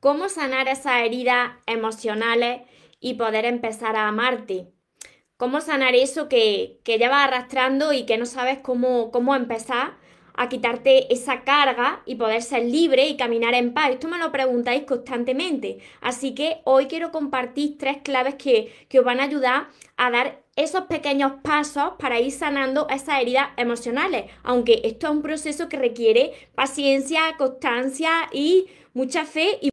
cómo sanar esas heridas emocionales y poder empezar a amarte. Cómo sanar eso que, que llevas arrastrando y que no sabes cómo, cómo empezar a quitarte esa carga y poder ser libre y caminar en paz. Esto me lo preguntáis constantemente. Así que hoy quiero compartir tres claves que, que os van a ayudar a dar esos pequeños pasos para ir sanando esas heridas emocionales. Aunque esto es un proceso que requiere paciencia, constancia y mucha fe y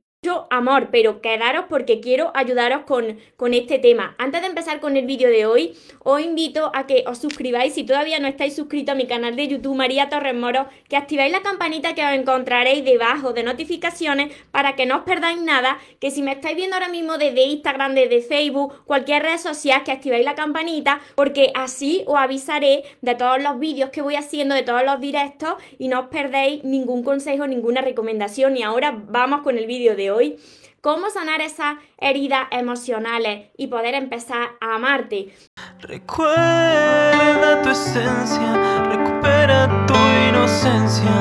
amor, pero quedaros porque quiero ayudaros con, con, este tema. Antes de empezar con el vídeo de hoy, os invito a que os suscribáis si todavía no estáis suscritos a mi canal de YouTube María Torres Moro, que activéis la campanita que os encontraréis debajo de notificaciones para que no os perdáis nada, que si me estáis viendo ahora mismo desde Instagram, desde Facebook, cualquier red social, que activéis la campanita, porque así os avisaré de todos los vídeos que voy haciendo, de todos los directos y no os perdéis ningún consejo, ninguna recomendación. Y ahora vamos con el vídeo de hoy hoy, cómo sanar esas heridas emocionales y poder empezar a amarte. Recuerda tu esencia, recupera tu inocencia,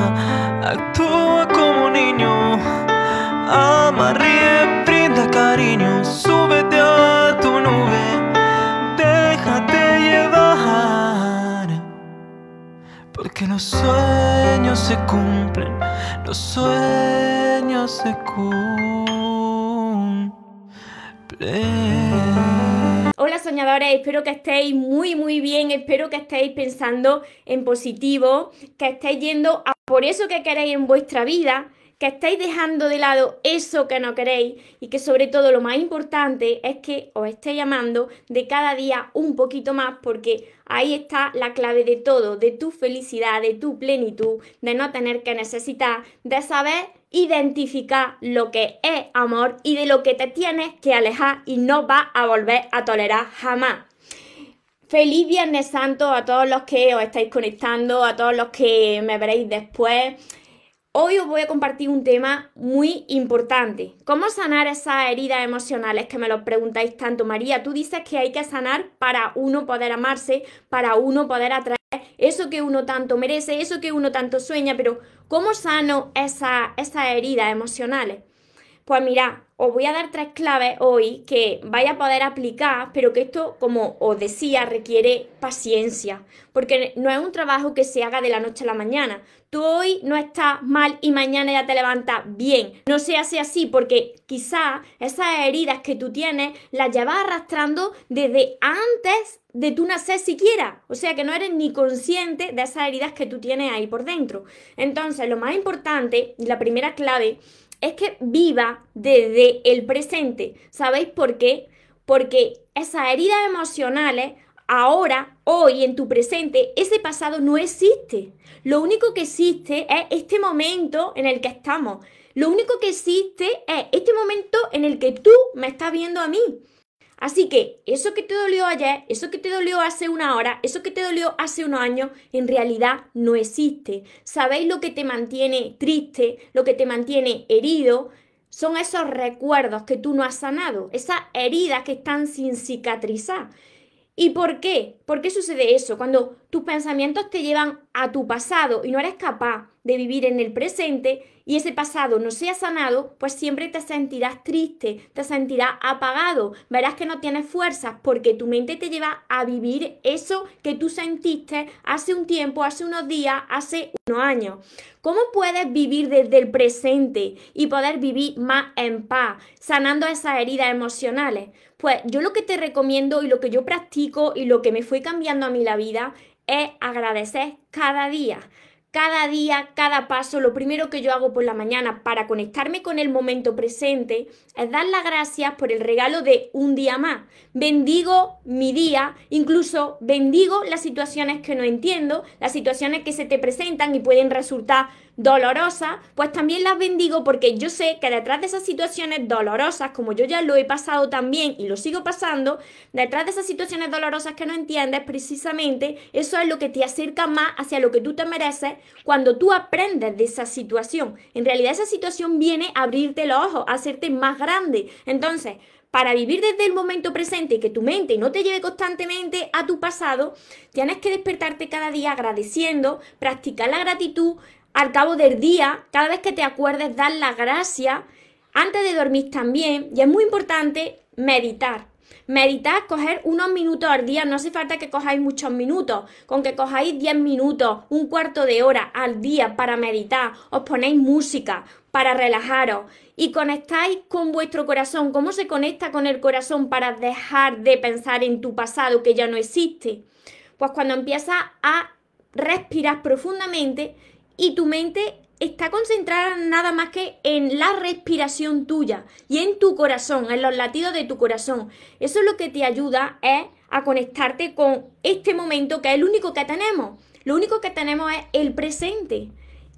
actúa como niño, ama, ríe, brinda cariño, súbete a tu nube, déjate llevar, porque los sueños se cumplen, los sueños se cumplen. Espero que estéis muy muy bien, espero que estéis pensando en positivo, que estéis yendo a por eso que queréis en vuestra vida, que estéis dejando de lado eso que no queréis y que sobre todo lo más importante es que os estéis llamando de cada día un poquito más porque ahí está la clave de todo, de tu felicidad, de tu plenitud, de no tener que necesitar, de saber identificar lo que es amor y de lo que te tienes que alejar y no vas a volver a tolerar jamás. Feliz Viernes Santo a todos los que os estáis conectando, a todos los que me veréis después. Hoy os voy a compartir un tema muy importante. ¿Cómo sanar esas heridas emocionales que me lo preguntáis tanto, María? Tú dices que hay que sanar para uno poder amarse, para uno poder atraer eso que uno tanto merece, eso que uno tanto sueña, pero ¿cómo sano esas heridas emocionales? Pues mira, os voy a dar tres claves hoy que vaya a poder aplicar, pero que esto, como os decía, requiere paciencia, porque no es un trabajo que se haga de la noche a la mañana. Tú hoy no estás mal y mañana ya te levantas bien. No se hace así porque quizá esas heridas que tú tienes las llevas arrastrando desde antes de tu nacer siquiera. O sea que no eres ni consciente de esas heridas que tú tienes ahí por dentro. Entonces, lo más importante la primera clave es que viva desde el presente. ¿Sabéis por qué? Porque esas heridas emocionales, ahora, hoy, en tu presente, ese pasado no existe. Lo único que existe es este momento en el que estamos. Lo único que existe es este momento en el que tú me estás viendo a mí. Así que eso que te dolió ayer, eso que te dolió hace una hora, eso que te dolió hace unos años, en realidad no existe. ¿Sabéis lo que te mantiene triste, lo que te mantiene herido? Son esos recuerdos que tú no has sanado, esas heridas que están sin cicatrizar. ¿Y por qué? ¿Por qué sucede eso? Cuando tus pensamientos te llevan a tu pasado y no eres capaz de vivir en el presente y ese pasado no sea sanado, pues siempre te sentirás triste, te sentirás apagado, verás que no tienes fuerzas porque tu mente te lleva a vivir eso que tú sentiste hace un tiempo, hace unos días, hace unos años. ¿Cómo puedes vivir desde el presente y poder vivir más en paz, sanando esas heridas emocionales? Pues yo lo que te recomiendo y lo que yo practico y lo que me fue cambiando a mí la vida es agradecer cada día cada día, cada paso, lo primero que yo hago por la mañana para conectarme con el momento presente es dar las gracias por el regalo de un día más. Bendigo mi día, incluso bendigo las situaciones que no entiendo, las situaciones que se te presentan y pueden resultar dolorosas, pues también las bendigo porque yo sé que detrás de esas situaciones dolorosas, como yo ya lo he pasado también y lo sigo pasando, detrás de esas situaciones dolorosas que no entiendes, precisamente eso es lo que te acerca más hacia lo que tú te mereces cuando tú aprendes de esa situación. En realidad esa situación viene a abrirte los ojos, a hacerte más grande. Entonces, para vivir desde el momento presente y que tu mente no te lleve constantemente a tu pasado, tienes que despertarte cada día agradeciendo, practicar la gratitud, al cabo del día, cada vez que te acuerdes, dar la gracia Antes de dormir también, y es muy importante meditar. Meditar, coger unos minutos al día, no hace falta que cojáis muchos minutos, con que cojáis 10 minutos, un cuarto de hora al día para meditar, os ponéis música para relajaros y conectáis con vuestro corazón. ¿Cómo se conecta con el corazón para dejar de pensar en tu pasado que ya no existe? Pues cuando empiezas a respirar profundamente y tu mente está concentrada nada más que en la respiración tuya y en tu corazón, en los latidos de tu corazón. Eso es lo que te ayuda es a conectarte con este momento que es el único que tenemos. Lo único que tenemos es el presente.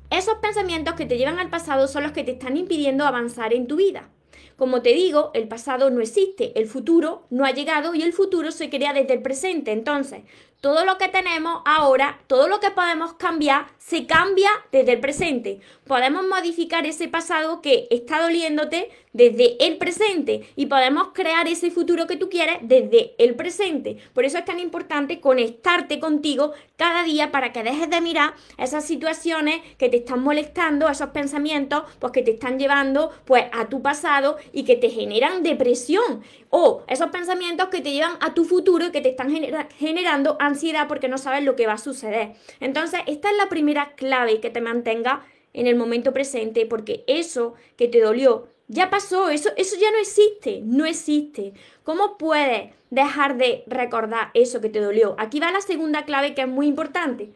Esos pensamientos que te llevan al pasado son los que te están impidiendo avanzar en tu vida. Como te digo, el pasado no existe, el futuro no ha llegado y el futuro se crea desde el presente. Entonces, todo lo que tenemos ahora, todo lo que podemos cambiar, se cambia desde el presente. Podemos modificar ese pasado que está doliéndote desde el presente y podemos crear ese futuro que tú quieres desde el presente. Por eso es tan importante conectarte contigo cada día para que dejes de mirar esas situaciones que te están molestando, esos pensamientos pues que te están llevando pues a tu pasado y que te generan depresión o esos pensamientos que te llevan a tu futuro y que te están generando ansiedad porque no sabes lo que va a suceder. Entonces, esta es la primera clave que te mantenga en el momento presente porque eso que te dolió ya pasó, eso, eso ya no existe, no existe. ¿Cómo puedes dejar de recordar eso que te dolió? Aquí va la segunda clave que es muy importante.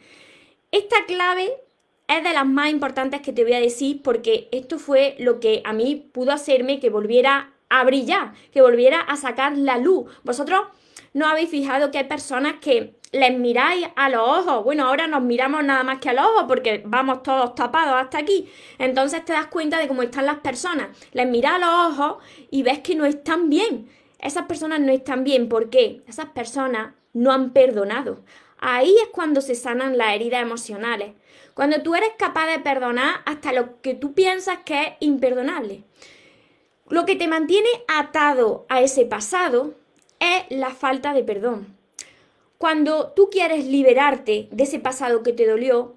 Esta clave es de las más importantes que te voy a decir porque esto fue lo que a mí pudo hacerme que volviera a brillar, que volviera a sacar la luz. Vosotros no habéis fijado que hay personas que les miráis a los ojos. Bueno, ahora nos miramos nada más que a los ojos porque vamos todos tapados hasta aquí. Entonces te das cuenta de cómo están las personas. Les miras a los ojos y ves que no están bien. Esas personas no están bien. ¿Por qué? Esas personas no han perdonado. Ahí es cuando se sanan las heridas emocionales. Cuando tú eres capaz de perdonar hasta lo que tú piensas que es imperdonable. Lo que te mantiene atado a ese pasado es la falta de perdón. Cuando tú quieres liberarte de ese pasado que te dolió,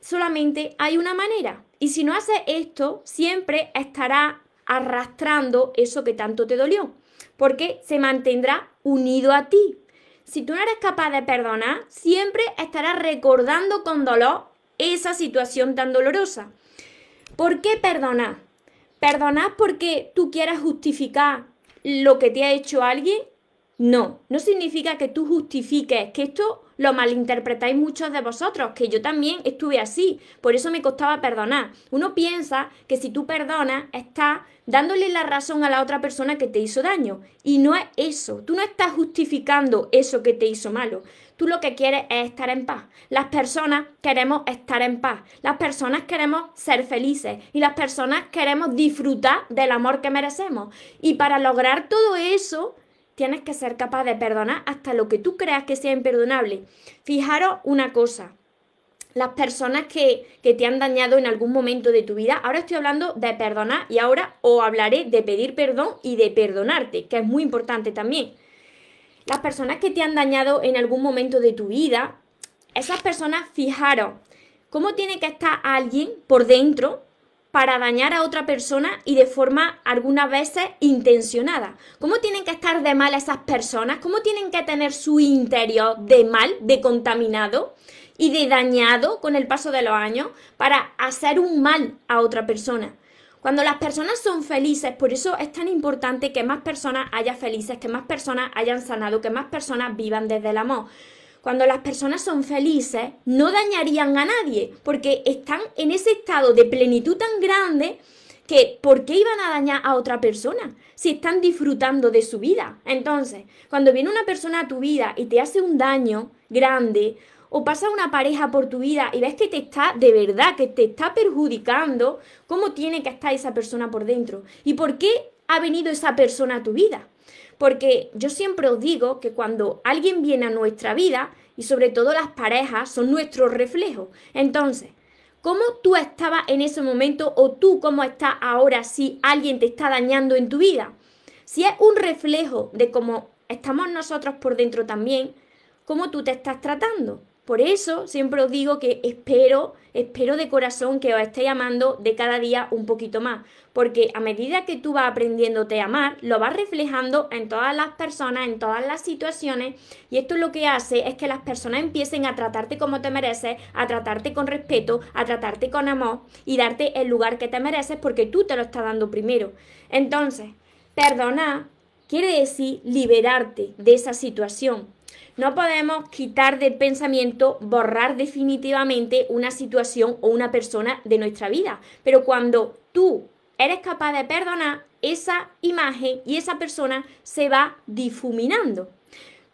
solamente hay una manera. Y si no haces esto, siempre estará arrastrando eso que tanto te dolió, porque se mantendrá unido a ti. Si tú no eres capaz de perdonar, siempre estarás recordando con dolor esa situación tan dolorosa. ¿Por qué perdonar? ¿Perdonar porque tú quieras justificar lo que te ha hecho alguien? No, no significa que tú justifiques, que esto lo malinterpretáis muchos de vosotros, que yo también estuve así, por eso me costaba perdonar. Uno piensa que si tú perdonas, estás dándole la razón a la otra persona que te hizo daño. Y no es eso, tú no estás justificando eso que te hizo malo. Tú lo que quieres es estar en paz. Las personas queremos estar en paz. Las personas queremos ser felices. Y las personas queremos disfrutar del amor que merecemos. Y para lograr todo eso, tienes que ser capaz de perdonar hasta lo que tú creas que sea imperdonable. Fijaros una cosa. Las personas que, que, te han dañado en algún momento de tu vida, ahora estoy hablando de perdonar y ahora os hablaré de pedir perdón y de perdonarte, que es muy importante también las personas que te han dañado en algún momento de tu vida, esas personas, fijaros, cómo tiene que estar alguien por dentro para dañar a otra persona y de forma algunas veces intencionada. ¿Cómo tienen que estar de mal esas personas? ¿Cómo tienen que tener su interior de mal, de contaminado y de dañado con el paso de los años para hacer un mal a otra persona? Cuando las personas son felices, por eso es tan importante que más personas haya felices, que más personas hayan sanado, que más personas vivan desde el amor. Cuando las personas son felices, no dañarían a nadie, porque están en ese estado de plenitud tan grande que ¿por qué iban a dañar a otra persona si están disfrutando de su vida? Entonces, cuando viene una persona a tu vida y te hace un daño grande, o pasa una pareja por tu vida y ves que te está, de verdad, que te está perjudicando, ¿cómo tiene que estar esa persona por dentro? ¿Y por qué ha venido esa persona a tu vida? Porque yo siempre os digo que cuando alguien viene a nuestra vida, y sobre todo las parejas, son nuestro reflejo. Entonces, ¿cómo tú estabas en ese momento o tú cómo estás ahora si alguien te está dañando en tu vida? Si es un reflejo de cómo estamos nosotros por dentro también, ¿cómo tú te estás tratando? Por eso siempre os digo que espero, espero de corazón que os estéis amando de cada día un poquito más, porque a medida que tú vas aprendiéndote a amar, lo vas reflejando en todas las personas, en todas las situaciones, y esto lo que hace es que las personas empiecen a tratarte como te mereces, a tratarte con respeto, a tratarte con amor y darte el lugar que te mereces porque tú te lo estás dando primero. Entonces, perdonar quiere decir liberarte de esa situación no podemos quitar del pensamiento, borrar definitivamente una situación o una persona de nuestra vida. Pero cuando tú eres capaz de perdonar, esa imagen y esa persona se va difuminando.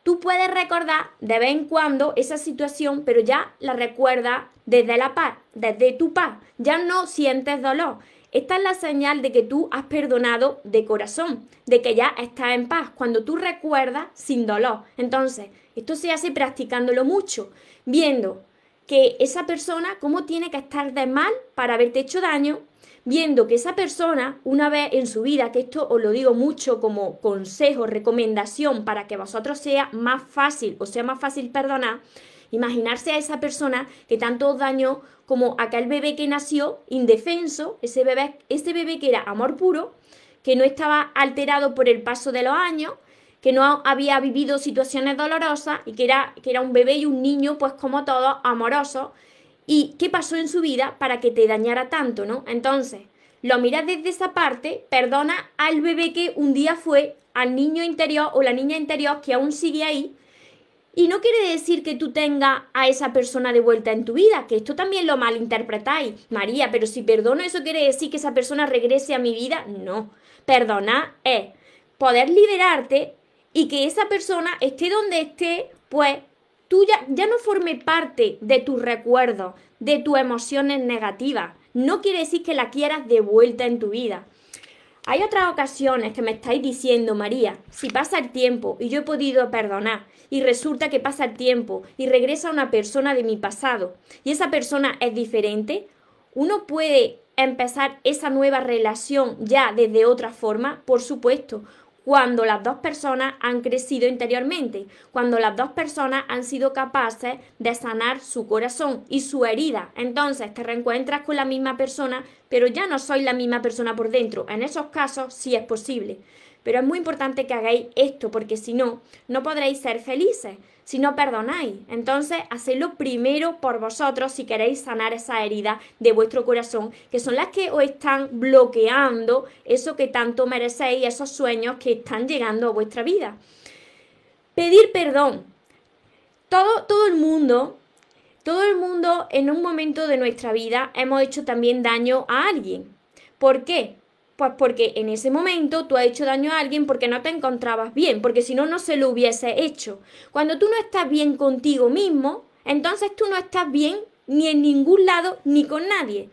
Tú puedes recordar de vez en cuando esa situación, pero ya la recuerdas desde la paz, desde tu paz. Ya no sientes dolor. Esta es la señal de que tú has perdonado de corazón, de que ya estás en paz, cuando tú recuerdas sin dolor. Entonces, esto se hace practicándolo mucho, viendo que esa persona, cómo tiene que estar de mal para haberte hecho daño, viendo que esa persona, una vez en su vida, que esto os lo digo mucho como consejo, recomendación para que vosotros sea más fácil o sea más fácil perdonar, imaginarse a esa persona que tanto os dañó como aquel bebé que nació indefenso, ese bebé, ese bebé que era amor puro, que no estaba alterado por el paso de los años, que no había vivido situaciones dolorosas y que era, que era un bebé y un niño, pues como todos, amorosos. ¿Y qué pasó en su vida para que te dañara tanto, no? Entonces, lo miras desde esa parte, perdona al bebé que un día fue, al niño interior o la niña interior que aún sigue ahí. Y no quiere decir que tú tengas a esa persona de vuelta en tu vida, que esto también lo malinterpretáis. María, pero si perdono, ¿eso quiere decir que esa persona regrese a mi vida? No. Perdonar es poder liberarte y que esa persona esté donde esté, pues tú ya, ya no forme parte de tus recuerdos, de tus emociones negativas. No quiere decir que la quieras de vuelta en tu vida. Hay otras ocasiones que me estáis diciendo, María, si pasa el tiempo y yo he podido perdonar y resulta que pasa el tiempo y regresa una persona de mi pasado y esa persona es diferente, uno puede empezar esa nueva relación ya desde otra forma, por supuesto cuando las dos personas han crecido interiormente, cuando las dos personas han sido capaces de sanar su corazón y su herida. Entonces te reencuentras con la misma persona, pero ya no soy la misma persona por dentro. En esos casos sí es posible. Pero es muy importante que hagáis esto, porque si no, no podréis ser felices si no perdonáis. Entonces, hacedlo primero por vosotros si queréis sanar esa herida de vuestro corazón, que son las que os están bloqueando eso que tanto merecéis, esos sueños que están llegando a vuestra vida. Pedir perdón. Todo, todo el mundo, todo el mundo en un momento de nuestra vida hemos hecho también daño a alguien. ¿Por qué? Pues porque en ese momento tú has hecho daño a alguien porque no te encontrabas bien, porque si no, no se lo hubiese hecho. Cuando tú no estás bien contigo mismo, entonces tú no estás bien ni en ningún lado ni con nadie.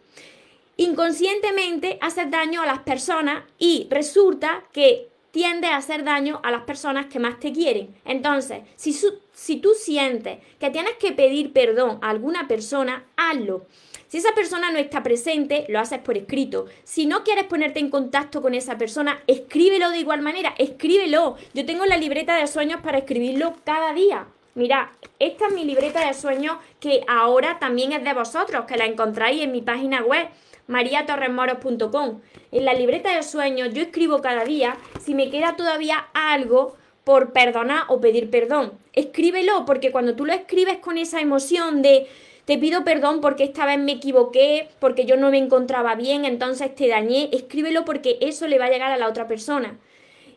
Inconscientemente haces daño a las personas y resulta que tiende a hacer daño a las personas que más te quieren. Entonces, si, tú sientes que tienes que pedir perdón a alguna persona, hazlo. Si esa persona no está presente, lo haces por escrito. Si no quieres ponerte en contacto con esa persona, escríbelo de igual manera, escríbelo. Yo tengo la libreta de sueños para escribirlo cada día. Mira, esta es mi libreta de sueños que ahora también es de vosotros, que la encontráis en mi página web mariatorremoros.com. En la libreta de sueños yo escribo cada día si me queda todavía algo por perdonar o pedir perdón. Escríbelo porque cuando tú lo escribes con esa emoción de te pido perdón porque esta vez me equivoqué, porque yo no me encontraba bien, entonces te dañé. Escríbelo porque eso le va a llegar a la otra persona.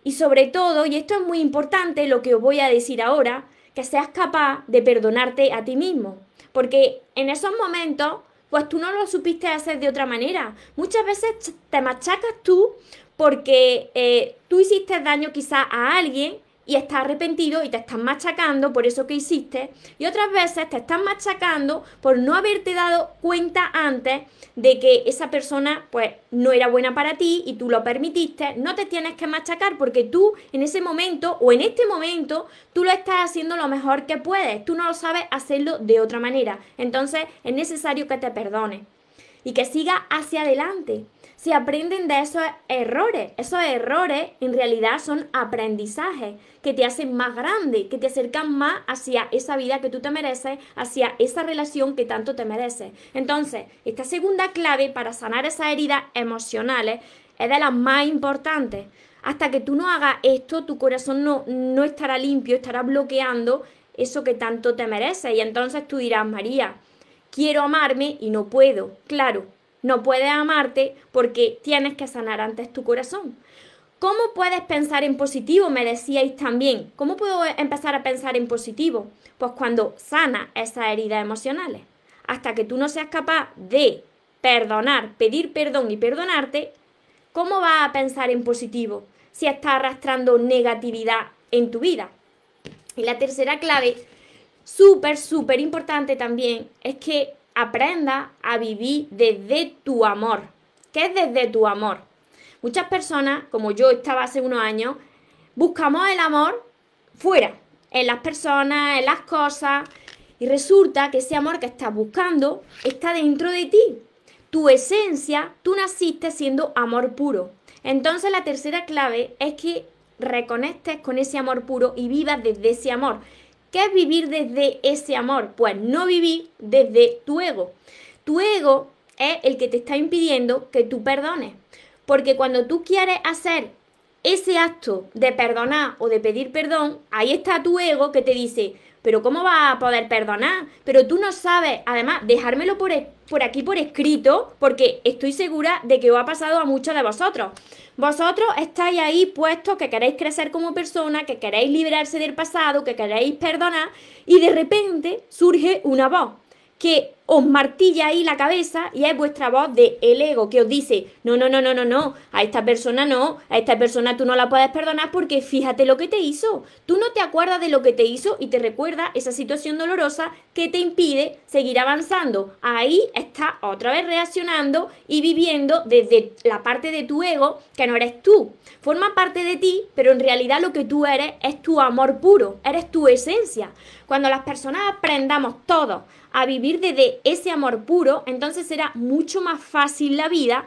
Y sobre todo, y esto es muy importante, lo que os voy a decir ahora, que seas capaz de perdonarte a ti mismo. Porque en esos momentos, pues tú no lo supiste hacer de otra manera. Muchas veces te machacas tú porque eh, tú hiciste daño quizá a alguien y estás arrepentido y te estás machacando por eso que hiciste y otras veces te estás machacando por no haberte dado cuenta antes de que esa persona pues no era buena para ti y tú lo permitiste, no te tienes que machacar porque tú en ese momento o en este momento tú lo estás haciendo lo mejor que puedes, tú no lo sabes hacerlo de otra manera, entonces es necesario que te perdones. y que sigas hacia adelante. Se aprenden de esos errores. Esos errores en realidad son aprendizajes que te hacen más grande, que te acercan más hacia esa vida que tú te mereces, hacia esa relación que tanto te mereces. Entonces, esta segunda clave para sanar esas heridas emocionales es de las más importantes. Hasta que tú no hagas esto, tu corazón no, no estará limpio, estará bloqueando eso que tanto te mereces. Y entonces tú dirás, María, quiero amarme y no puedo. Claro, no puedes amarte porque tienes que sanar antes tu corazón. ¿Cómo puedes pensar en positivo? Me decíais también. ¿Cómo puedo empezar a pensar en positivo? Pues cuando sana esas heridas emocionales. Hasta que tú no seas capaz de perdonar, pedir perdón y perdonarte, ¿cómo vas a pensar en positivo si estás arrastrando negatividad en tu vida? Y la tercera clave, súper, súper importante también, es que aprenda a vivir desde tu amor. ¿Qué es desde tu amor? Muchas personas, como yo estaba hace unos años, buscamos el amor fuera, en las personas, en las cosas, y resulta que ese amor que estás buscando está dentro de ti. Tu esencia, tú naciste siendo amor puro. Entonces la tercera clave es que reconectes con ese amor puro y vivas desde ese amor. ¿Qué es vivir desde ese amor? Pues no vivir desde tu ego. Tu ego es el que te está impidiendo que tú perdones. Porque cuando tú quieres hacer ese acto de perdonar o de pedir perdón, ahí está tu ego que te dice, pero ¿cómo vas a poder perdonar? Pero tú no sabes, además, dejármelo por, por aquí por escrito, porque estoy segura de que os ha pasado a muchos de vosotros. Vosotros estáis ahí puestos que queréis crecer como persona, que queréis liberarse del pasado, que queréis perdonar, y de repente surge una voz que os martilla ahí la cabeza y es vuestra voz de el ego que os dice, no, no, no, no, no, no, a esta persona no, a esta persona tú no la puedes perdonar porque fíjate lo que te hizo. Tú no te acuerdas de lo que te hizo y te recuerda esa situación dolorosa que te impide seguir avanzando. Ahí estás otra vez reaccionando y viviendo desde la parte de tu ego que no eres tú. Forma parte de ti, pero en realidad lo que tú eres es tu amor puro, eres tu esencia. Cuando las personas aprendamos todos a vivir desde ese amor puro, entonces será mucho más fácil la vida.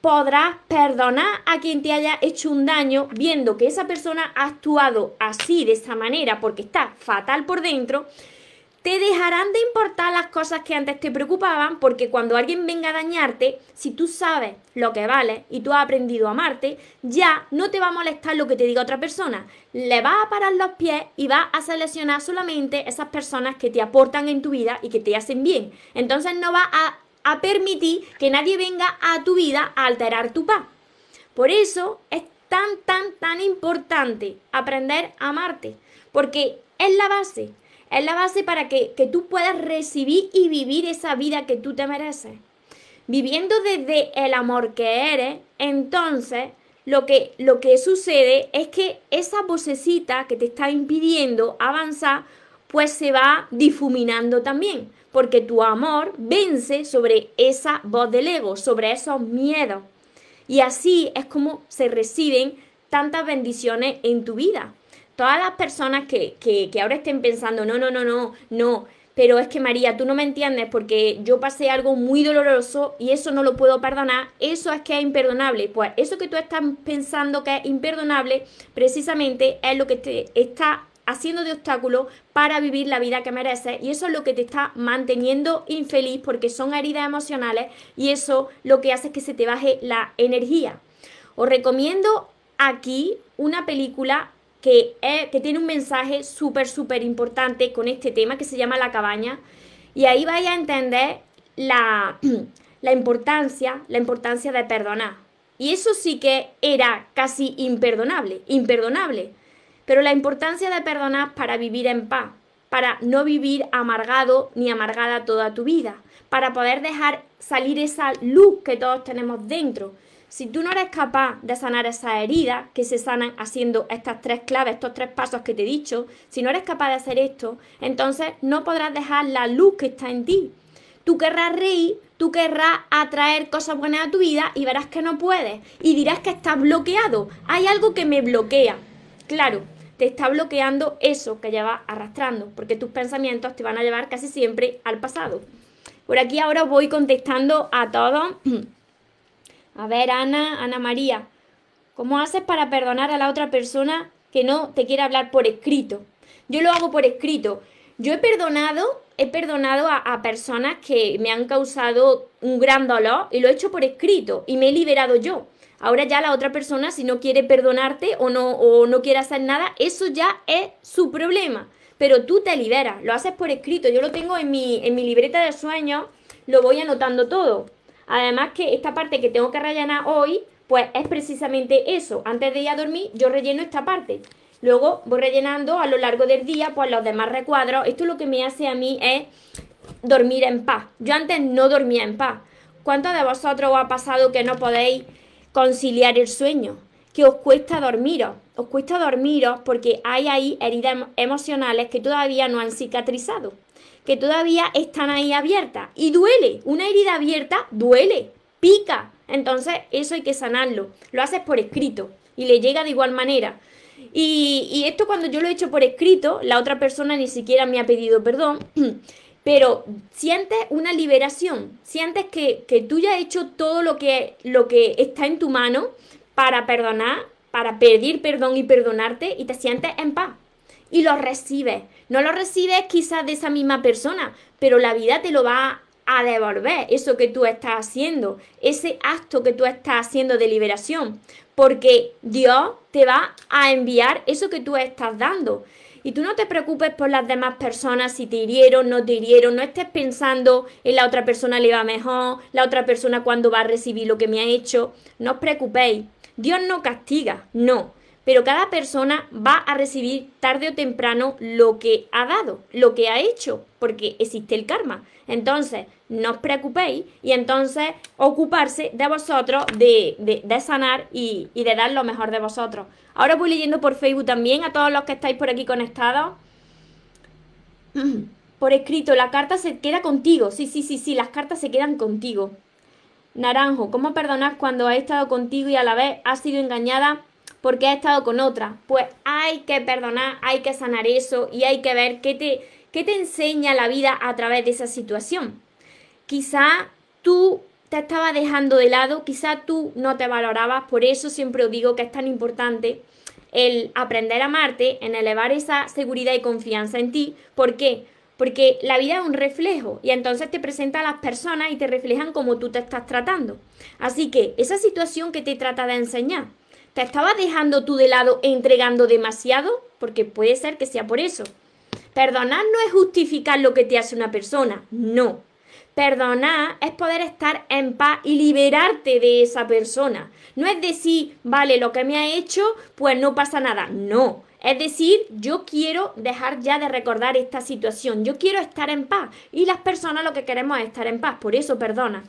Podrás perdonar a quien te haya hecho un daño viendo que esa persona ha actuado así, de esa manera, porque está fatal por dentro te dejarán de importar las cosas que antes te preocupaban porque cuando alguien venga a dañarte, si tú sabes lo que vale y tú has aprendido a amarte, ya no te va a molestar lo que te diga otra persona. Le vas a parar los pies y vas a seleccionar solamente esas personas que te aportan en tu vida y que te hacen bien. Entonces no vas a, a permitir que nadie venga a tu vida a alterar tu paz. Por eso es tan, tan, tan importante aprender a amarte, porque es la base. Es la base para que, tú puedas recibir y vivir esa vida que tú te mereces. Viviendo desde el amor que eres, entonces lo que, lo que sucede es que esa vocecita que te está impidiendo avanzar, pues se va difuminando también, porque tu amor vence sobre esa voz del ego, sobre esos miedos. Y así es como se reciben tantas bendiciones en tu vida todas las personas que, ahora estén pensando, no, no, no, no, no, pero es que María, tú no me entiendes porque yo pasé algo muy doloroso y eso no lo puedo perdonar, eso es que es imperdonable. Pues eso que tú estás pensando que es imperdonable, precisamente es lo que te está haciendo de obstáculo para vivir la vida que mereces y eso es lo que te está manteniendo infeliz porque son heridas emocionales y eso lo que hace es que se te baje la energía. Os recomiendo aquí una película que, tiene un mensaje súper, súper importante con este tema que se llama La cabaña. Y ahí vais a entender la, la importancia, la importancia de perdonar. Y eso sí que era casi imperdonable, imperdonable. Pero la importancia de perdonar para vivir en paz, para no vivir amargado ni amargada toda tu vida, para poder dejar salir esa luz que todos tenemos dentro, si tú no eres capaz de sanar esas heridas que se sanan haciendo estas tres claves, estos tres pasos que te he dicho, si no eres capaz de hacer esto, entonces no podrás dejar la luz que está en ti. Tú querrás reír, tú querrás atraer cosas buenas a tu vida y verás que no puedes. Y dirás que estás bloqueado. Hay algo que me bloquea. Claro, te está bloqueando eso que llevas arrastrando, porque tus pensamientos te van a llevar casi siempre al pasado. Por aquí ahora voy contestando a todos. A ver, Ana, Ana María, ¿cómo haces para perdonar a la otra persona que no te quiere hablar por escrito? Yo lo hago por escrito. Yo he perdonado, he perdonado a, personas que me han causado un gran dolor y lo he hecho por escrito y me he liberado yo. Ahora ya la otra persona, si no quiere perdonarte o no, o no quiere hacer nada, eso ya es su problema. Pero tú te liberas, lo haces por escrito. Yo lo tengo en mi, en mi libreta de sueños, lo voy anotando todo. Además que esta parte que tengo que rellenar hoy, pues es precisamente eso. Antes de ir a dormir, yo relleno esta parte. Luego voy rellenando a lo largo del día, pues los demás recuadros. Esto lo que me hace a mí es dormir en paz. Yo antes no dormía en paz. ¿Cuántos de vosotros os ha pasado que no podéis conciliar el sueño? Que os cuesta dormiros. Os cuesta dormiros porque hay ahí heridas emocionales que todavía no han cicatrizado que todavía están ahí abiertas. Y duele, una herida abierta duele, pica. Entonces eso hay que sanarlo. Lo haces por escrito y le llega de igual manera. Y, esto cuando yo lo he hecho por escrito, la otra persona ni siquiera me ha pedido perdón, pero sientes una liberación, sientes que, que tú ya has hecho todo lo que, lo que está en tu mano para perdonar, para pedir perdón y perdonarte y te sientes en paz y lo recibes. No lo recibes quizás de esa misma persona, pero la vida te lo va a devolver, eso que tú estás haciendo, ese acto que tú estás haciendo de liberación, porque Dios te va a enviar eso que tú estás dando. Y tú no te preocupes por las demás personas, si te hirieron, no te hirieron, no estés pensando en la otra persona le va mejor, la otra persona cuando va a recibir lo que me ha hecho. No os preocupéis. Dios no castiga, no pero cada persona va a recibir tarde o temprano lo que ha dado, lo que ha hecho, porque existe el karma. Entonces, no os preocupéis y entonces ocuparse de vosotros, de, de, sanar y, y, de dar lo mejor de vosotros. Ahora voy leyendo por Facebook también a todos los que estáis por aquí conectados. Por escrito, la carta se queda contigo. Sí, sí, sí, sí, las cartas se quedan contigo. Naranjo, ¿cómo perdonar cuando ha estado contigo y a la vez ha sido engañada porque ha estado con otra. Pues hay que perdonar, hay que sanar eso y hay que ver qué te, qué te enseña la vida a través de esa situación. Quizá tú te estabas dejando de lado, quizá tú no te valorabas, por eso siempre os digo que es tan importante el aprender a amarte, en elevar esa seguridad y confianza en ti. ¿Por qué? Porque la vida es un reflejo y entonces te presenta a las personas y te reflejan como tú te estás tratando. Así que esa situación que te trata de enseñar, ¿Te estabas dejando tú de lado entregando demasiado? Porque puede ser que sea por eso. Perdonar no es justificar lo que te hace una persona, no. Perdonar es poder estar en paz y liberarte de esa persona. No es decir, vale, lo que me ha hecho, pues no pasa nada. No. Es decir, yo quiero dejar ya de recordar esta situación. Yo quiero estar en paz. Y las personas lo que queremos es estar en paz. Por eso perdona.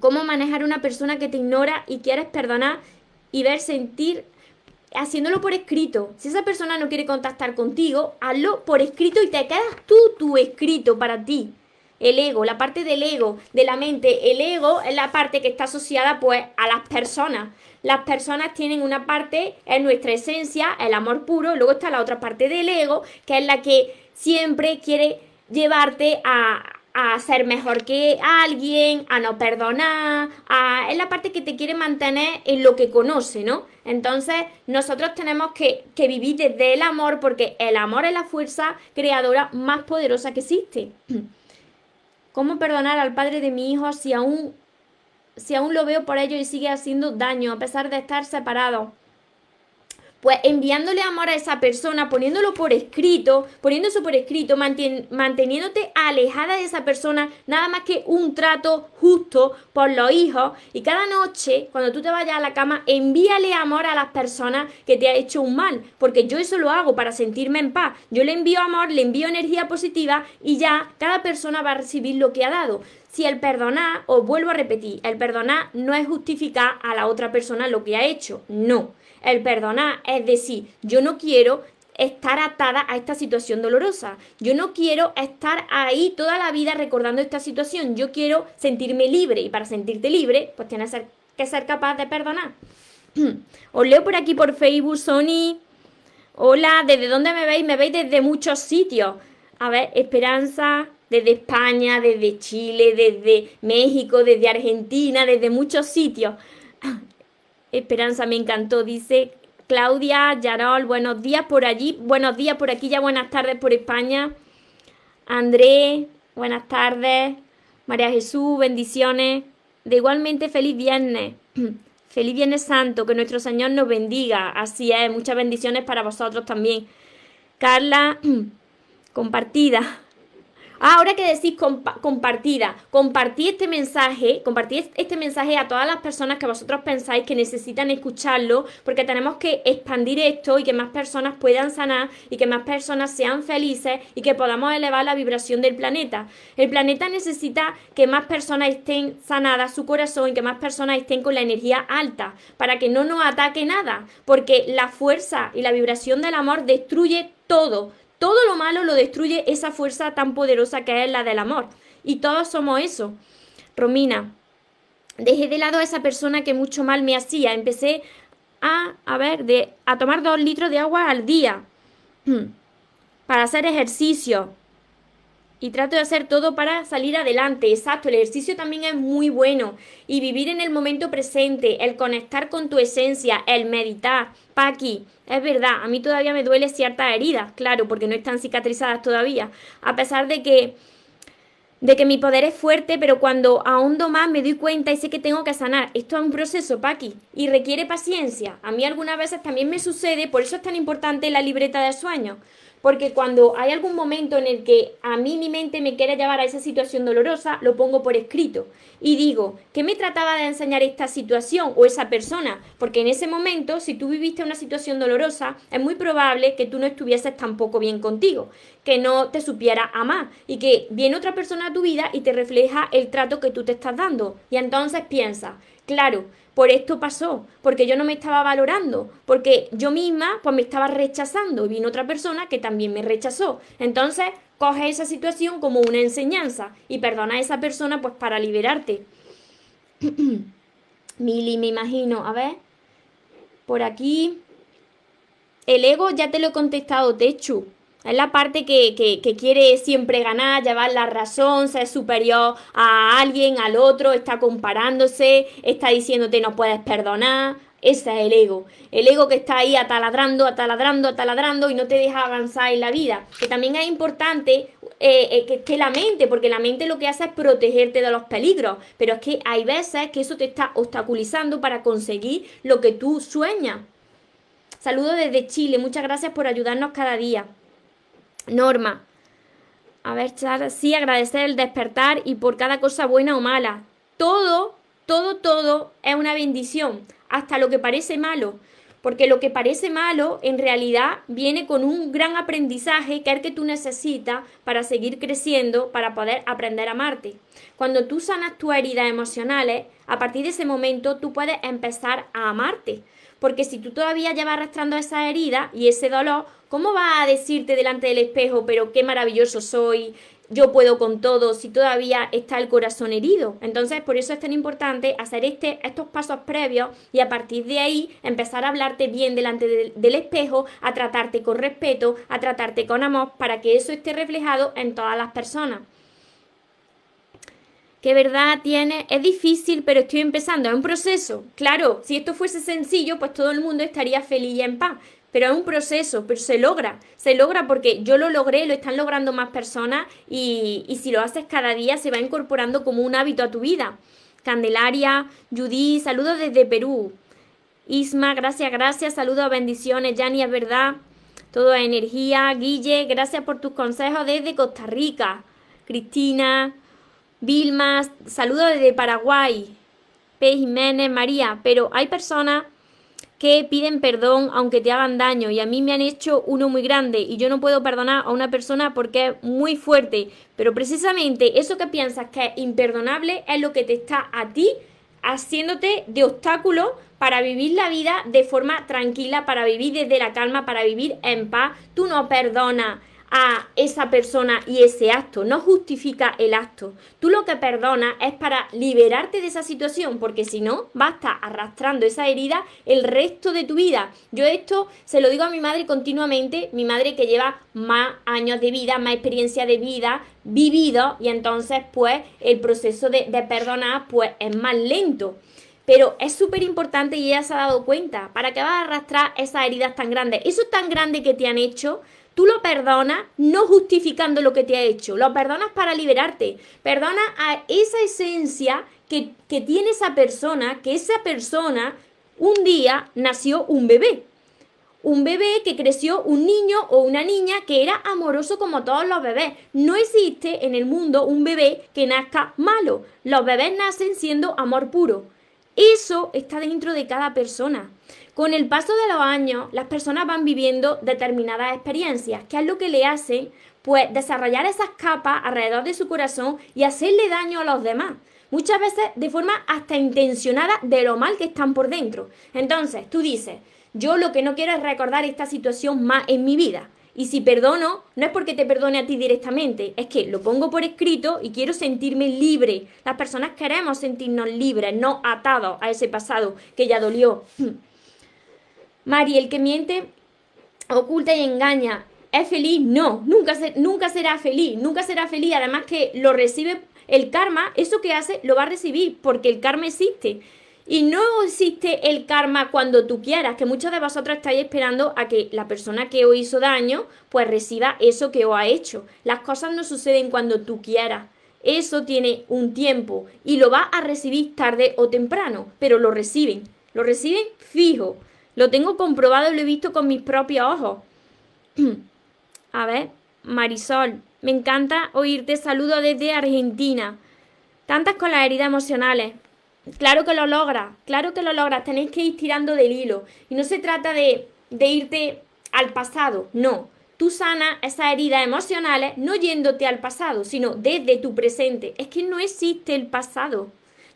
¿Cómo manejar una persona que te ignora y quieres perdonar y ver, sentir, haciéndolo por escrito. Si esa persona no quiere contactar contigo, hazlo por escrito y te quedas tú tu escrito para ti. El ego, la parte del ego, de la mente. El ego es la parte que está asociada pues a las personas. Las personas tienen una parte, en nuestra esencia, el amor puro, luego está la otra parte del ego, que es la que siempre quiere llevarte a, a ser mejor que alguien, a no perdonar, a, es la parte que te quiere mantener en lo que conoce, ¿no? Entonces nosotros tenemos que, que vivir desde el amor porque el amor es la fuerza creadora más poderosa que existe. ¿Cómo perdonar al padre de mi hijo si aún, si aún lo veo por ello y sigue haciendo daño a pesar de estar separados? Pues enviándole amor a esa persona, poniéndolo por escrito, poniéndose por escrito, manteniéndote alejada de esa persona, nada más que un trato justo por los hijos. Y cada noche, cuando tú te vayas a la cama, envíale amor a las personas que te ha hecho un mal, porque yo eso lo hago para sentirme en paz. Yo le envío amor, le envío energía positiva y ya cada persona va a recibir lo que ha dado. Si el perdonar, os vuelvo a repetir, el perdonar no es justificar a la otra persona lo que ha hecho, no el perdonar es decir, yo no quiero estar atada a esta situación dolorosa. Yo no quiero estar ahí toda la vida recordando esta situación. Yo quiero sentirme libre y para sentirte libre, pues tienes que ser capaz de perdonar. Os leo por aquí por Facebook, Sony. Hola, ¿desde dónde me veis? Me veis desde muchos sitios. A ver, Esperanza, desde España, desde Chile, desde México, desde Argentina, desde muchos sitios. Esperanza me encantó, dice Claudia, Yarol, buenos días por allí, buenos días por aquí, ya buenas tardes por España. André, buenas tardes. María Jesús, bendiciones. De igualmente, feliz viernes. Feliz Viernes Santo, que nuestro Señor nos bendiga. Así es, muchas bendiciones para vosotros también. Carla, compartida. Ah, ahora que decís compartida, compartí este mensaje, compartí este mensaje a todas las personas que vosotros pensáis que necesitan escucharlo, porque tenemos que expandir esto y que más personas puedan sanar y que más personas sean felices y que podamos elevar la vibración del planeta. El planeta necesita que más personas estén sanadas su corazón y que más personas estén con la energía alta, para que no nos ataque nada, porque la fuerza y la vibración del amor destruye todo, todo lo malo lo destruye esa fuerza tan poderosa que es la del amor. Y todos somos eso. Romina, dejé de lado a esa persona que mucho mal me hacía. Empecé a, a ver, de, a tomar dos litros de agua al día para hacer ejercicio. Y trato de hacer todo para salir adelante. Exacto, el ejercicio también es muy bueno. Y vivir en el momento presente, el conectar con tu esencia, el meditar. Paqui, es verdad, a mí todavía me duele ciertas heridas, claro, porque no están cicatrizadas todavía. A pesar de que de que mi poder es fuerte, pero cuando ahondo más me doy cuenta y sé que tengo que sanar. Esto es un proceso, Paqui, y requiere paciencia. A mí algunas veces también me sucede, por eso es tan importante la libreta de sueños. Porque cuando hay algún momento en el que a mí mi mente me quiere llevar a esa situación dolorosa, lo pongo por escrito y digo, ¿qué me trataba de enseñar esta situación o esa persona? Porque en ese momento, si tú viviste una situación dolorosa, es muy probable que tú no estuvieses tampoco bien contigo, que no te supiera amar y que viene otra persona a tu vida y te refleja el trato que tú te estás dando. Y entonces piensa, claro, por esto pasó, porque yo no me estaba valorando, porque yo misma pues me estaba rechazando y vino otra persona que también me rechazó. Entonces, coge esa situación como una enseñanza y perdona a esa persona pues para liberarte. Mili, me imagino, a ver, por aquí. El ego ya te lo he contestado, Techu. Es la parte que, que, quiere siempre ganar, llevar la razón, ser superior a alguien, al otro, está comparándose, está diciéndote no puedes perdonar. Ese es el ego. El ego que está ahí ataladrando, ataladrando, ataladrando y no te deja avanzar en la vida. Que también es importante eh, eh, que esté la mente, porque la mente lo que hace es protegerte de los peligros. Pero es que hay veces que eso te está obstaculizando para conseguir lo que tú sueñas. Saludos desde Chile. Muchas gracias por ayudarnos cada día. Norma. A ver, sí, agradecer el despertar y por cada cosa buena o mala. Todo, todo, todo es una bendición, hasta lo que parece malo. Porque lo que parece malo en realidad viene con un gran aprendizaje que es el que tú necesitas para seguir creciendo, para poder aprender a amarte. Cuando tú sanas tus heridas emocionales, a partir de ese momento tú puedes empezar a amarte. Porque si tú todavía llevas arrastrando esa herida y ese dolor, ¿cómo vas a decirte delante del espejo, pero qué maravilloso soy, yo puedo con todo si todavía está el corazón herido. Entonces, por eso es tan importante hacer este, estos pasos previos y a partir de ahí empezar a hablarte bien delante del espejo, a tratarte con respeto, a tratarte con amor, para que eso esté reflejado en todas las personas. ¿Qué verdad tiene? Es difícil, pero estoy empezando. Es un proceso. Claro, si esto fuese sencillo, pues todo el mundo estaría feliz y en paz. Pero es un proceso, pero se logra. Se logra porque yo lo logré, lo están logrando más personas y, y si lo haces cada día se va incorporando como un hábito a tu vida. Candelaria, Judy, saludos desde Perú. Isma, gracias, gracias, saludos, bendiciones. Yani, es verdad, todo es energía. Guille, gracias por tus consejos desde Costa Rica. Cristina, Vilma, saludos desde Paraguay. P. Jiménez, María, pero hay personas que piden perdón aunque te hagan daño y a mí me han hecho uno muy grande y yo no puedo perdonar a una persona porque es muy fuerte, pero precisamente eso que piensas que es imperdonable es lo que te está a ti haciéndote de obstáculo para vivir la vida de forma tranquila, para vivir desde la calma, para vivir en paz. Tú no perdonas a esa persona y ese acto, no justifica el acto. Tú lo que perdonas es para liberarte de esa situación, porque si no, vas a estar arrastrando esa herida el resto de tu vida. Yo esto se lo digo a mi madre continuamente, mi madre que lleva más años de vida, más experiencia de vida, vivido, y entonces pues el proceso de, perdonar pues es más lento. Pero es súper importante y ella se ha dado cuenta. ¿Para qué vas a arrastrar esas heridas tan grandes? Eso tan grande que te han hecho, Tú lo perdonas no justificando lo que te ha hecho, lo perdonas para liberarte. Perdona a esa esencia que, que tiene esa persona, que esa persona un día nació un bebé. Un bebé que creció un niño o una niña que era amoroso como todos los bebés. No existe en el mundo un bebé que nazca malo. Los bebés nacen siendo amor puro. Eso está dentro de cada persona. Con el paso de los años, las personas van viviendo determinadas experiencias, que es lo que le hacen, pues, desarrollar esas capas alrededor de su corazón y hacerle daño a los demás. Muchas veces de forma hasta intencionada de lo mal que están por dentro. Entonces, tú dices, yo lo que no quiero es recordar esta situación más en mi vida. Y si perdono, no es porque te perdone a ti directamente, es que lo pongo por escrito y quiero sentirme libre. Las personas queremos sentirnos libres, no atados a ese pasado que ya dolió. Mari, el que miente, oculta y engaña, ¿es feliz? No, nunca, nunca será feliz, nunca será feliz. Además que lo recibe el karma, eso que hace lo va a recibir porque el karma existe. Y no existe el karma cuando tú quieras, que muchos de vosotros estáis esperando a que la persona que os hizo daño, pues reciba eso que os ha hecho. Las cosas no suceden cuando tú quieras. Eso tiene un tiempo y lo va a recibir tarde o temprano, pero lo reciben. Lo reciben fijo. Lo tengo comprobado y lo he visto con mis propios ojos. A ver, Marisol, me encanta oírte. Saludo desde Argentina. Tantas con las heridas emocionales. Claro que lo logras, claro que lo logras. Tenéis que ir tirando del hilo. Y no se trata de, de irte al pasado, no. Tú sanas esas heridas emocionales no yéndote al pasado, sino desde tu presente. Es que no existe el pasado.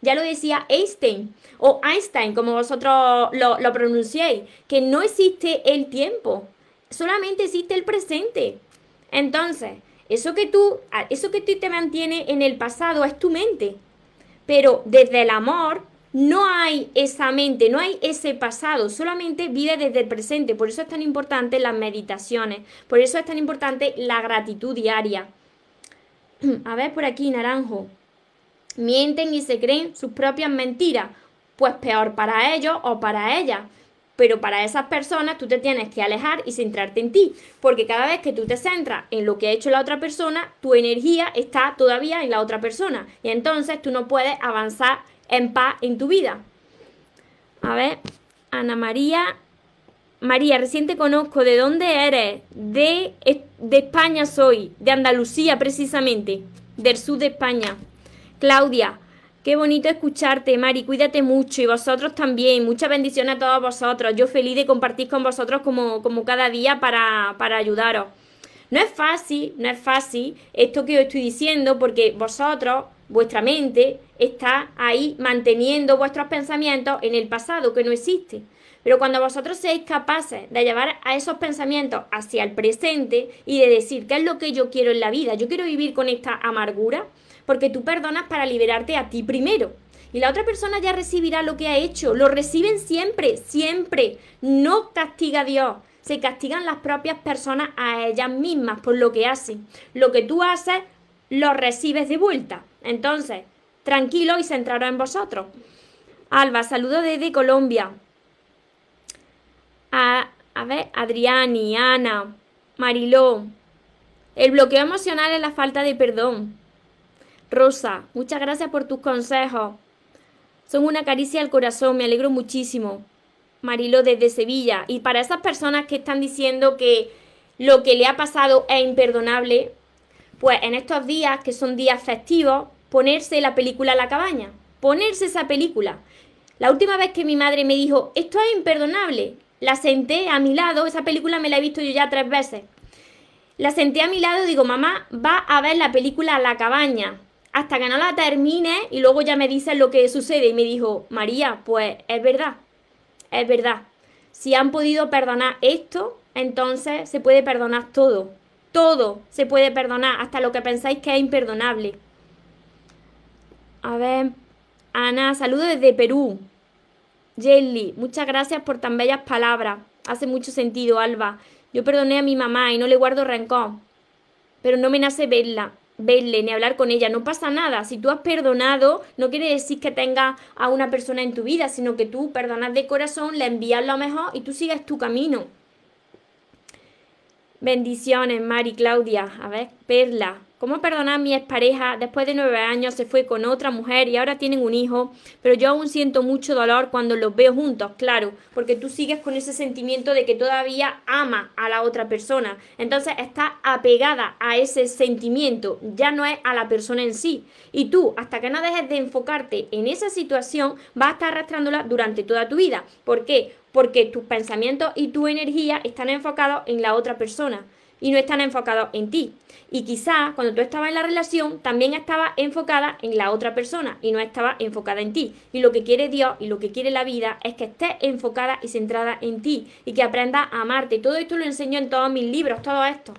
Ya lo decía Einstein o Einstein, como vosotros lo, lo pronunciéis, que no existe el tiempo, solamente existe el presente. Entonces, eso que tú, eso que tú te mantiene en el pasado es tu mente. Pero desde el amor no hay esa mente, no hay ese pasado, solamente vive desde el presente. Por eso es tan importante las meditaciones, por eso es tan importante la gratitud diaria. A ver por aquí, naranjo mienten y se creen sus propias mentiras. Pues peor para ellos o para ellas. Pero para esas personas tú te tienes que alejar y centrarte en ti, porque cada vez que tú te centras en lo que ha hecho la otra persona, tu energía está todavía en la otra persona y entonces tú no puedes avanzar en paz en tu vida. A ver, Ana María. María, recién te conozco. ¿De dónde eres? De, de España soy, de Andalucía precisamente, del sur de España. Claudia, qué bonito escucharte, Mari, cuídate mucho y vosotros también. Muchas bendiciones a todos vosotros. Yo feliz de compartir con vosotros como, como cada día para, para ayudaros. No es fácil, no es fácil esto que os estoy diciendo porque vosotros, vuestra mente, está ahí manteniendo vuestros pensamientos en el pasado que no existe. Pero cuando vosotros seáis capaces de llevar a esos pensamientos hacia el presente y de decir qué es lo que yo quiero en la vida, yo quiero vivir con esta amargura, porque tú perdonas para liberarte a ti primero. Y la otra persona ya recibirá lo que ha hecho. Lo reciben siempre, siempre. No castiga Dios. Se castigan las propias personas a ellas mismas por lo que hacen. Lo que tú haces, lo recibes de vuelta. Entonces, tranquilo y centraros en vosotros. Alba, saludo desde Colombia. A, a ver, Adriani, Ana, Mariló. El bloqueo emocional es la falta de perdón. Rosa, muchas gracias por tus consejos. Son una caricia al corazón, me alegro muchísimo. Marilo desde Sevilla. Y para esas personas que están diciendo que lo que le ha pasado es imperdonable, pues en estos días, que son días festivos, ponerse la película La cabaña. Ponerse esa película. La última vez que mi madre me dijo, esto es imperdonable, la senté a mi lado, esa película me la he visto yo ya tres veces. La senté a mi lado y digo, mamá, va a ver la película La cabaña hasta que no la termine y luego ya me dice lo que sucede. Y me dijo, María, pues es verdad, es verdad. Si han podido perdonar esto, entonces se puede perdonar todo. Todo se puede perdonar, hasta lo que pensáis que es imperdonable. A ver, Ana, saludo desde Perú. Jelly, muchas gracias por tan bellas palabras. Hace mucho sentido, Alba. Yo perdoné a mi mamá y no le guardo rencor. Pero no me nace verla, verle ni hablar con ella. No pasa nada. Si tú has perdonado, no quiere decir que tengas a una persona en tu vida, sino que tú perdonas de corazón, le envías lo mejor y tú sigues tu camino. Bendiciones, Mari Claudia. A ver, Perla. ¿Cómo perdonar a mi expareja? Después de nueve años se fue con otra mujer y ahora tienen un hijo, pero yo aún siento mucho dolor cuando los veo juntos, claro, porque tú sigues con ese sentimiento de que todavía ama a la otra persona. Entonces está apegada a ese sentimiento, ya no es a la persona en sí. Y tú, hasta que no dejes de enfocarte en esa situación, vas a estar arrastrándola durante toda tu vida. ¿Por qué? Porque tus pensamientos y tu energía están enfocados en la otra persona y no están enfocados en ti. Y quizá cuando tú estabas en la relación también estaba enfocada en la otra persona y no estaba enfocada en ti. Y lo que quiere Dios y lo que quiere la vida es que estés enfocada y centrada en ti y que aprendas a amarte. Todo esto lo enseño en todos mis libros, todo esto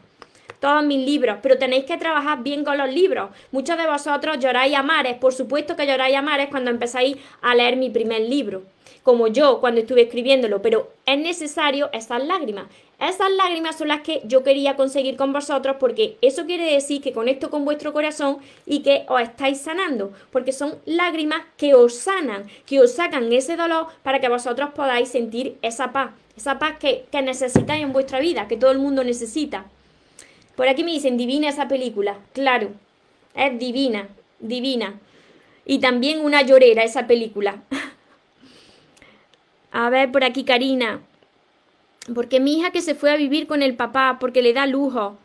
todos mis libros, pero tenéis que trabajar bien con los libros. Muchos de vosotros lloráis a mares, por supuesto que lloráis a mares cuando empezáis a leer mi primer libro, como yo cuando estuve escribiéndolo, pero es necesario esas lágrimas. Esas lágrimas son las que yo quería conseguir con vosotros porque eso quiere decir que conecto con vuestro corazón y que os estáis sanando, porque son lágrimas que os sanan, que os sacan ese dolor para que vosotros podáis sentir esa paz, esa paz que, que necesitáis en vuestra vida, que todo el mundo necesita. Por aquí me dicen, divina esa película. Claro, es divina, divina. Y también una llorera esa película. A ver, por aquí Karina. Porque mi hija que se fue a vivir con el papá porque le da lujo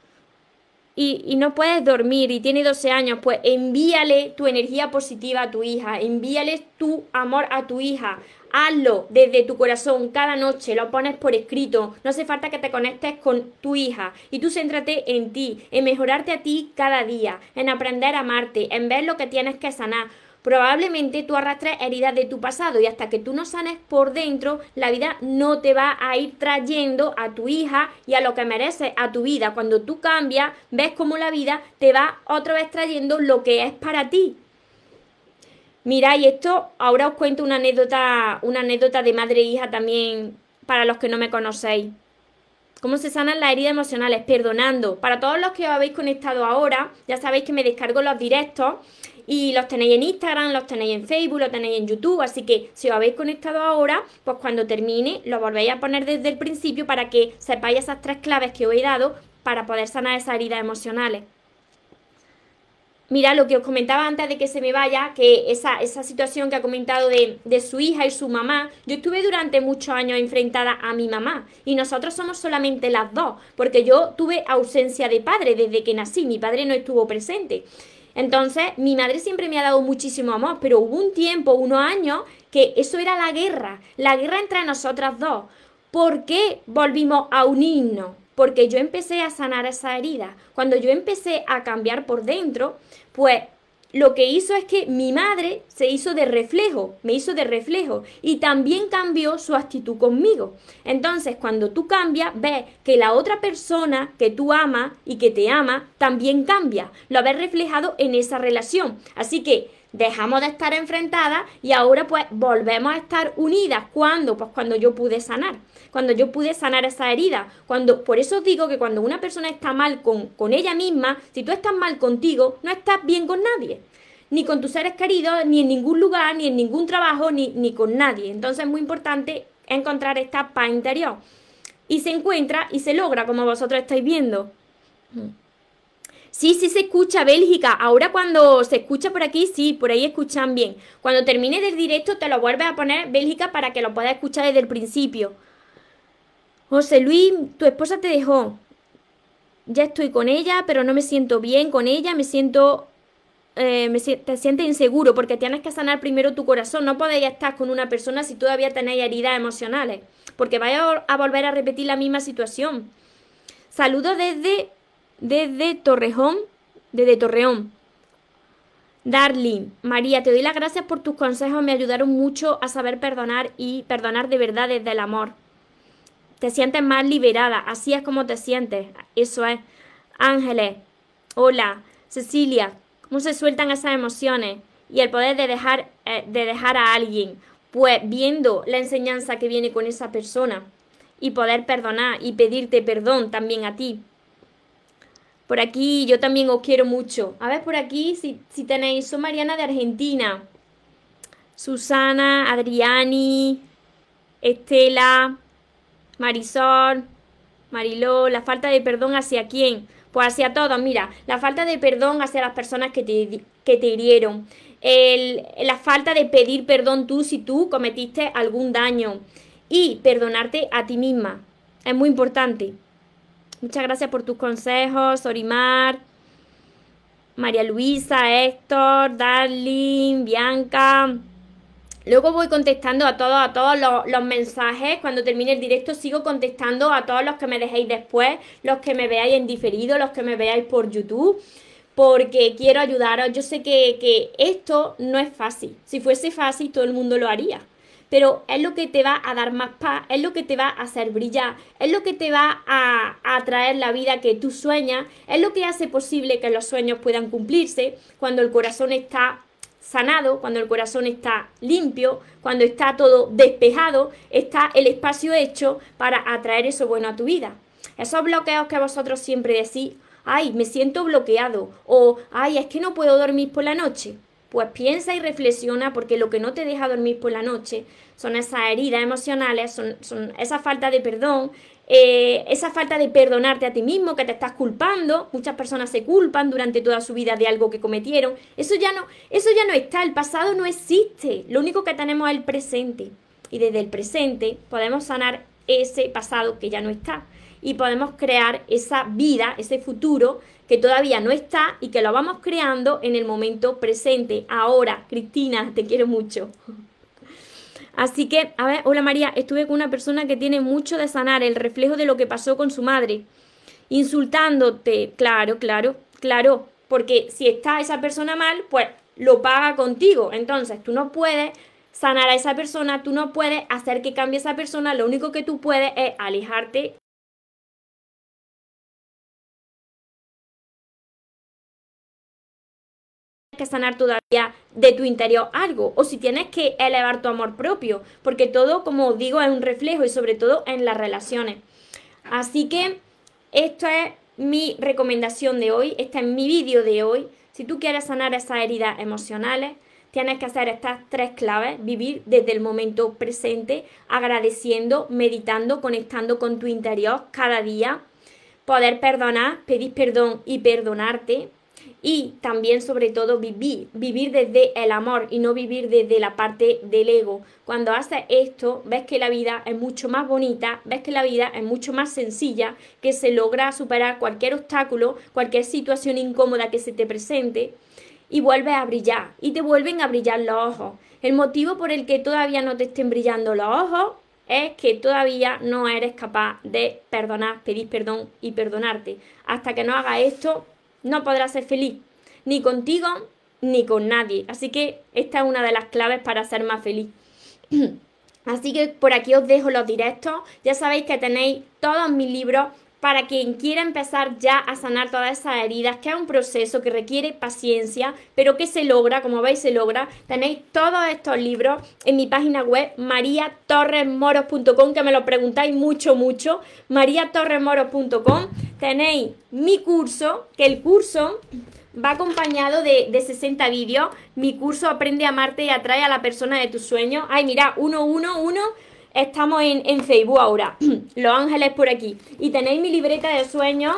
y, y, no puedes dormir y tiene 12 años, pues envíale tu energía positiva a tu hija, envíale tu amor a tu hija. Hazlo desde tu corazón cada noche, lo pones por escrito. No hace falta que te conectes con tu hija y tú céntrate en ti, en mejorarte a ti cada día, en aprender a amarte, en ver lo que tienes que sanar Probablemente tú arrastres heridas de tu pasado y hasta que tú no sanes por dentro, la vida no te va a ir trayendo a tu hija y a lo que merece a tu vida. Cuando tú cambias, ves cómo la vida te va otra vez trayendo lo que es para ti. Mira, y esto ahora os cuento una anécdota, una anécdota de madre e hija también para los que no me conocéis. ¿Cómo se sanan las heridas emocionales? Perdonando. Para todos los que os habéis conectado ahora, ya sabéis que me descargo los directos y los tenéis en Instagram, los tenéis en Facebook, los tenéis en YouTube. Así que si os habéis conectado ahora, pues cuando termine lo volvéis a poner desde el principio para que sepáis esas tres claves que os he dado para poder sanar esas heridas emocionales. Mira, lo que os comentaba antes de que se me vaya, que esa, esa situación que ha comentado de, de, su hija y su mamá, yo estuve durante muchos años enfrentada a mi mamá y nosotros somos solamente las dos, porque yo tuve ausencia de padre desde que nací, mi padre no estuvo presente. Entonces, mi madre siempre me ha dado muchísimo amor, pero hubo un tiempo, unos años, que eso era la guerra, la guerra entre nosotras dos. ¿Por qué volvimos a unirnos? Porque yo empecé a sanar esa herida. Cuando yo empecé a cambiar por dentro, pues lo que hizo es que mi madre se hizo de reflejo, me hizo de reflejo y también cambió su actitud conmigo. Entonces, cuando tú cambias, ves que la otra persona que tú amas y que te ama también cambia. Lo ves reflejado en esa relación. Así que dejamos de estar enfrentadas y ahora pues volvemos a estar unidas. ¿Cuándo? Pues cuando yo pude sanar, cuando yo pude sanar esa herida. Cuando, por eso digo que cuando una persona está mal con, con ella misma, si tú estás mal contigo, no estás bien con nadie. Ni con tus seres queridos, ni en ningún lugar, ni en ningún trabajo, ni, ni con nadie. Entonces es muy importante encontrar esta paz interior. Y se encuentra y se logra, como vosotros estáis viendo. Sí, sí se escucha Bélgica. Ahora cuando se escucha por aquí, sí, por ahí escuchan bien. Cuando termine del directo te lo vuelves a poner Bélgica para que lo puedas escuchar desde el principio. José Luis, tu esposa te dejó. Ya estoy con ella, pero no me siento bien con ella, me siento... Eh, me, te sientes inseguro porque tienes que sanar primero tu corazón. No podéis estar con una persona si todavía tenéis heridas emocionales, porque vais a volver a repetir la misma situación. Saludos desde desde Torrejón, desde Torreón. Darling, María, te doy las gracias por tus consejos, me ayudaron mucho a saber perdonar y perdonar de verdad desde el amor. Te sientes más liberada, así es como te sientes, eso es. Ángeles, hola. Cecilia, ¿cómo se sueltan esas emociones? Y el poder de dejar, eh, de dejar a alguien, pues viendo la enseñanza que viene con esa persona y poder perdonar y pedirte perdón también a ti. Por aquí yo también os quiero mucho. A ver por aquí si, si tenéis, soy Mariana de Argentina. Susana, Adriani, Estela, Marisol, Mariló, la falta de perdón hacia quién? Pues hacia todos, mira, la falta de perdón hacia las personas que te, que te hirieron, la falta de pedir perdón tú si tú cometiste algún daño y perdonarte a ti misma. Es muy importante. Muchas gracias por tus consejos, Orimar, María Luisa, Héctor, Darling, Bianca. Luego voy contestando a todos, a todos los, mensajes. Cuando termine el directo sigo contestando a todos los que me dejéis después, los que me veáis en diferido, los que me veáis por YouTube, porque quiero ayudaros. Yo sé que, que esto no es fácil. Si fuese fácil, todo el mundo lo haría pero es lo que te va a dar más paz, es lo que te va a hacer brillar, es lo que te va a, a traer la vida que tú sueñas, es lo que hace posible que los sueños puedan cumplirse cuando el corazón está sanado, cuando el corazón está limpio, cuando está todo despejado, está el espacio hecho para atraer eso bueno a tu vida. Esos bloqueos que vosotros siempre decís, ay, me siento bloqueado o ay, es que no puedo dormir por la noche. Pues piensa y reflexiona porque lo que no te deja dormir por la noche son esas heridas emocionales, son, son esa falta de perdón, eh, esa falta de perdonarte a ti mismo, que te estás culpando, muchas personas se culpan durante toda su vida de algo que cometieron, eso ya no, eso ya no está, el pasado no existe, lo único que tenemos es el presente. Y desde el presente podemos sanar ese pasado que ya no está y podemos crear esa vida, ese futuro que todavía no está y que lo vamos creando en el momento presente, ahora. Cristina, te quiero mucho. Así que, a ver, hola María, estuve con una persona que tiene mucho de sanar, el reflejo de lo que pasó con su madre, insultándote, claro, claro, claro, porque si está esa persona mal, pues lo paga contigo, entonces tú no puedes sanar a esa persona, tú no puedes hacer que cambie esa persona, lo único que tú puedes es alejarte que sanar todavía de tu interior algo o si tienes que elevar tu amor propio, porque todo, como digo, es un reflejo y sobre todo en las relaciones. Así que esto es mi recomendación de hoy, este es mi vídeo de hoy. Si tú quieres sanar esas heridas emocionales, tienes que hacer estas tres claves, vivir desde el momento presente, agradeciendo, meditando, conectando con tu interior cada día, poder perdonar, pedir perdón y perdonarte, y también sobre todo vivir, vivir desde el amor y no vivir desde la parte del ego. Cuando haces esto, ves que la vida es mucho más bonita, ves que la vida es mucho más sencilla, que se logra superar cualquier obstáculo, cualquier situación incómoda que se te presente y vuelves a brillar y te vuelven a brillar los ojos. El motivo por el que todavía no te estén brillando los ojos es que todavía no eres capaz de perdonar, pedir perdón y perdonarte. Hasta que no hagas esto, no podrás ser feliz, ni contigo ni con nadie. Así que esta es una de las claves para ser más feliz. Así que por aquí os dejo los directos. Ya sabéis que tenéis todos mis libros para quien quiera empezar ya a sanar todas esas heridas, que es un proceso que requiere paciencia, pero que se logra, como veis se logra. Tenéis todos estos libros en mi página web mariatorresmoros.com, que me lo preguntáis mucho, mucho, mariatorresmoros.com. Tenéis mi curso, que el curso va acompañado de, de 60 vídeos. Mi curso Aprende a amarte y atrae a la persona de tus sueños. Ay, mira, uno, uno, uno Estamos en, Facebook ahora, Los Ángeles por aquí. Y tenéis mi libreta de sueños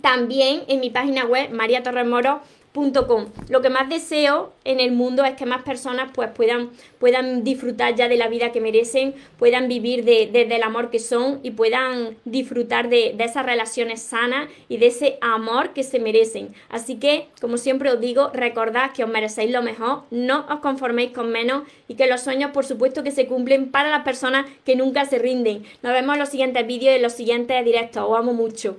también en mi página web, María Torres Moro lo que más deseo en el mundo es que más personas pues puedan, puedan disfrutar ya de la vida que merecen, puedan vivir desde de, el amor que son y puedan disfrutar de, de, esas relaciones sanas y de ese amor que se merecen. Así que, como siempre os digo, recordad que os merecéis lo mejor, no os conforméis con menos y que los sueños por supuesto que se cumplen para las personas que nunca se rinden. Nos vemos en los siguientes vídeos y en los siguientes directos. Os amo mucho.